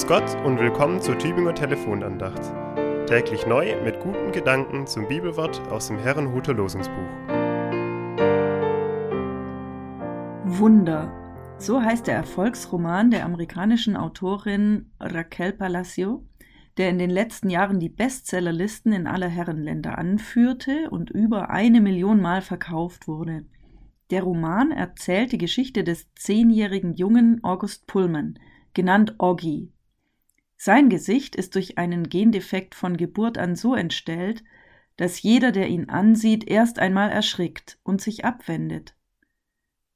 Grüß Gott und willkommen zur Tübinger Telefonandacht. Täglich neu mit guten Gedanken zum Bibelwort aus dem Herrenhuter Losungsbuch. Wunder. So heißt der Erfolgsroman der amerikanischen Autorin Raquel Palacio, der in den letzten Jahren die Bestsellerlisten in aller Herrenländer anführte und über eine Million Mal verkauft wurde. Der Roman erzählt die Geschichte des zehnjährigen Jungen August Pullman, genannt Oggi. Sein Gesicht ist durch einen Gendefekt von Geburt an so entstellt, dass jeder, der ihn ansieht, erst einmal erschrickt und sich abwendet.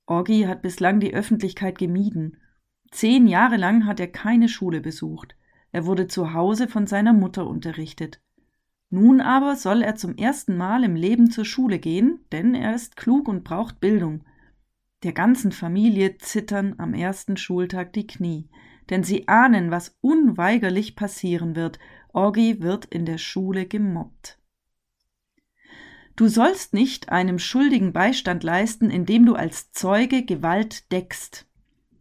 Oggi hat bislang die Öffentlichkeit gemieden. Zehn Jahre lang hat er keine Schule besucht. Er wurde zu Hause von seiner Mutter unterrichtet. Nun aber soll er zum ersten Mal im Leben zur Schule gehen, denn er ist klug und braucht Bildung. Der ganzen Familie zittern am ersten Schultag die Knie, denn sie ahnen, was unweigerlich passieren wird. Orgi wird in der Schule gemobbt. Du sollst nicht einem Schuldigen Beistand leisten, indem du als Zeuge Gewalt deckst.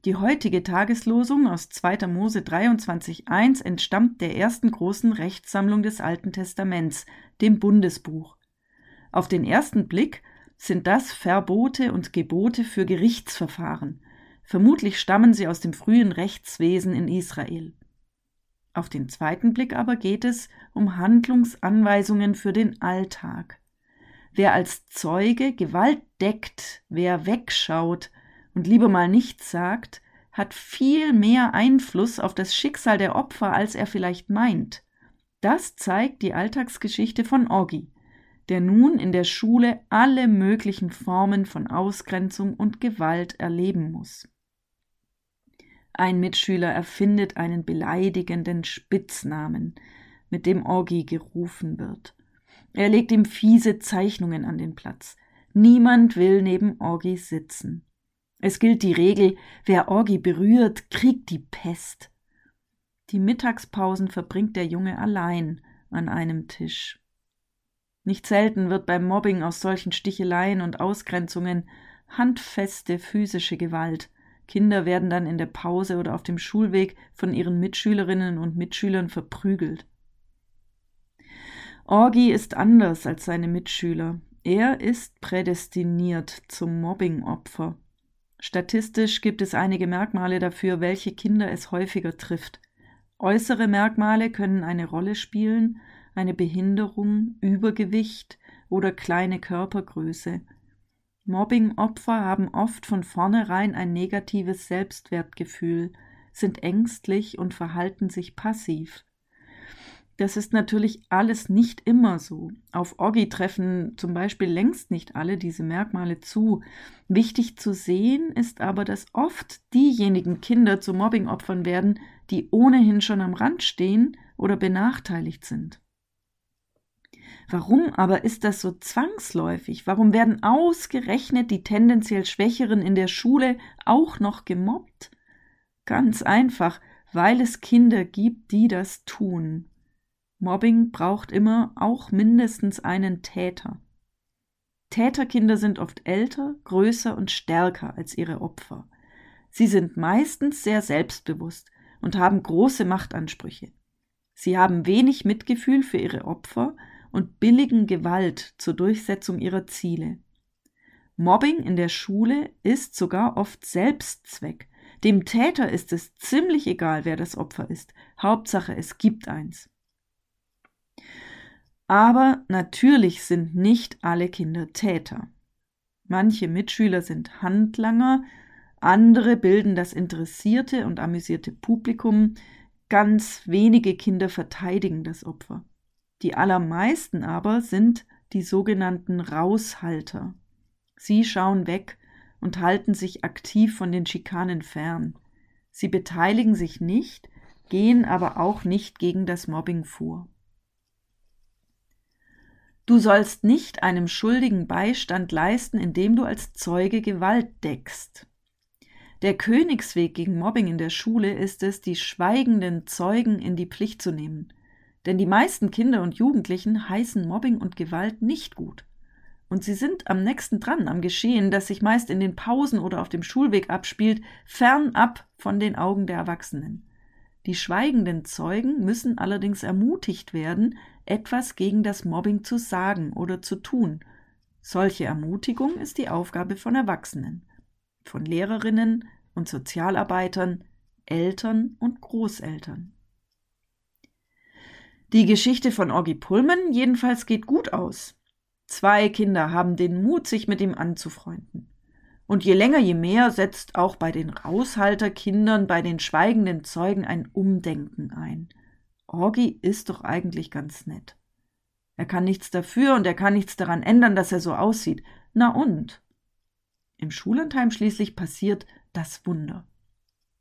Die heutige Tageslosung aus 2. Mose 23.1 entstammt der ersten großen Rechtssammlung des Alten Testaments, dem Bundesbuch. Auf den ersten Blick sind das Verbote und Gebote für Gerichtsverfahren. Vermutlich stammen sie aus dem frühen Rechtswesen in Israel. Auf den zweiten Blick aber geht es um Handlungsanweisungen für den Alltag. Wer als Zeuge Gewalt deckt, wer wegschaut und lieber mal nichts sagt, hat viel mehr Einfluss auf das Schicksal der Opfer, als er vielleicht meint. Das zeigt die Alltagsgeschichte von Oggi der nun in der Schule alle möglichen Formen von Ausgrenzung und Gewalt erleben muss. Ein Mitschüler erfindet einen beleidigenden Spitznamen, mit dem Orgi gerufen wird. Er legt ihm fiese Zeichnungen an den Platz. Niemand will neben Orgi sitzen. Es gilt die Regel, wer Orgi berührt, kriegt die Pest. Die Mittagspausen verbringt der Junge allein an einem Tisch. Nicht selten wird beim Mobbing aus solchen Sticheleien und Ausgrenzungen handfeste physische Gewalt. Kinder werden dann in der Pause oder auf dem Schulweg von ihren Mitschülerinnen und Mitschülern verprügelt. Orgi ist anders als seine Mitschüler. Er ist prädestiniert zum Mobbingopfer. Statistisch gibt es einige Merkmale dafür, welche Kinder es häufiger trifft. Äußere Merkmale können eine Rolle spielen, eine Behinderung, Übergewicht oder kleine Körpergröße. Mobbingopfer haben oft von vornherein ein negatives Selbstwertgefühl, sind ängstlich und verhalten sich passiv. Das ist natürlich alles nicht immer so. Auf Orgi treffen zum Beispiel längst nicht alle diese Merkmale zu. Wichtig zu sehen ist aber, dass oft diejenigen Kinder zu Mobbingopfern werden, die ohnehin schon am Rand stehen oder benachteiligt sind. Warum aber ist das so zwangsläufig? Warum werden ausgerechnet die tendenziell Schwächeren in der Schule auch noch gemobbt? Ganz einfach, weil es Kinder gibt, die das tun. Mobbing braucht immer auch mindestens einen Täter. Täterkinder sind oft älter, größer und stärker als ihre Opfer. Sie sind meistens sehr selbstbewusst und haben große Machtansprüche. Sie haben wenig Mitgefühl für ihre Opfer und billigen Gewalt zur Durchsetzung ihrer Ziele. Mobbing in der Schule ist sogar oft Selbstzweck. Dem Täter ist es ziemlich egal, wer das Opfer ist. Hauptsache, es gibt eins. Aber natürlich sind nicht alle Kinder Täter. Manche Mitschüler sind Handlanger, andere bilden das interessierte und amüsierte Publikum, ganz wenige Kinder verteidigen das Opfer. Die allermeisten aber sind die sogenannten Raushalter. Sie schauen weg und halten sich aktiv von den Schikanen fern. Sie beteiligen sich nicht, gehen aber auch nicht gegen das Mobbing vor. Du sollst nicht einem Schuldigen Beistand leisten, indem du als Zeuge Gewalt deckst. Der Königsweg gegen Mobbing in der Schule ist es, die schweigenden Zeugen in die Pflicht zu nehmen. Denn die meisten Kinder und Jugendlichen heißen Mobbing und Gewalt nicht gut. Und sie sind am nächsten dran am Geschehen, das sich meist in den Pausen oder auf dem Schulweg abspielt, fernab von den Augen der Erwachsenen. Die schweigenden Zeugen müssen allerdings ermutigt werden, etwas gegen das Mobbing zu sagen oder zu tun. Solche Ermutigung ist die Aufgabe von Erwachsenen, von Lehrerinnen und Sozialarbeitern, Eltern und Großeltern. Die Geschichte von Orgi Pullman jedenfalls geht gut aus. Zwei Kinder haben den Mut, sich mit ihm anzufreunden. Und je länger, je mehr setzt auch bei den Raushalterkindern, bei den schweigenden Zeugen ein Umdenken ein. Orgi ist doch eigentlich ganz nett. Er kann nichts dafür und er kann nichts daran ändern, dass er so aussieht. Na und? Im Schullandheim schließlich passiert das Wunder.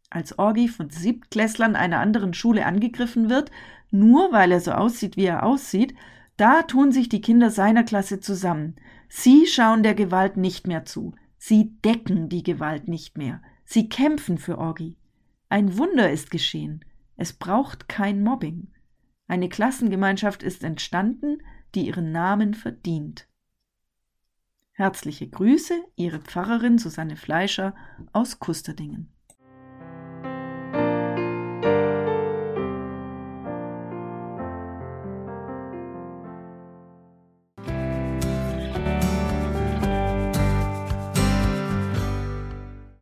Als Orgi von Siebtklässlern einer anderen Schule angegriffen wird, nur weil er so aussieht, wie er aussieht, da tun sich die Kinder seiner Klasse zusammen. Sie schauen der Gewalt nicht mehr zu. Sie decken die Gewalt nicht mehr. Sie kämpfen für Orgi. Ein Wunder ist geschehen. Es braucht kein Mobbing. Eine Klassengemeinschaft ist entstanden, die ihren Namen verdient. Herzliche Grüße, Ihre Pfarrerin Susanne Fleischer aus Kusterdingen.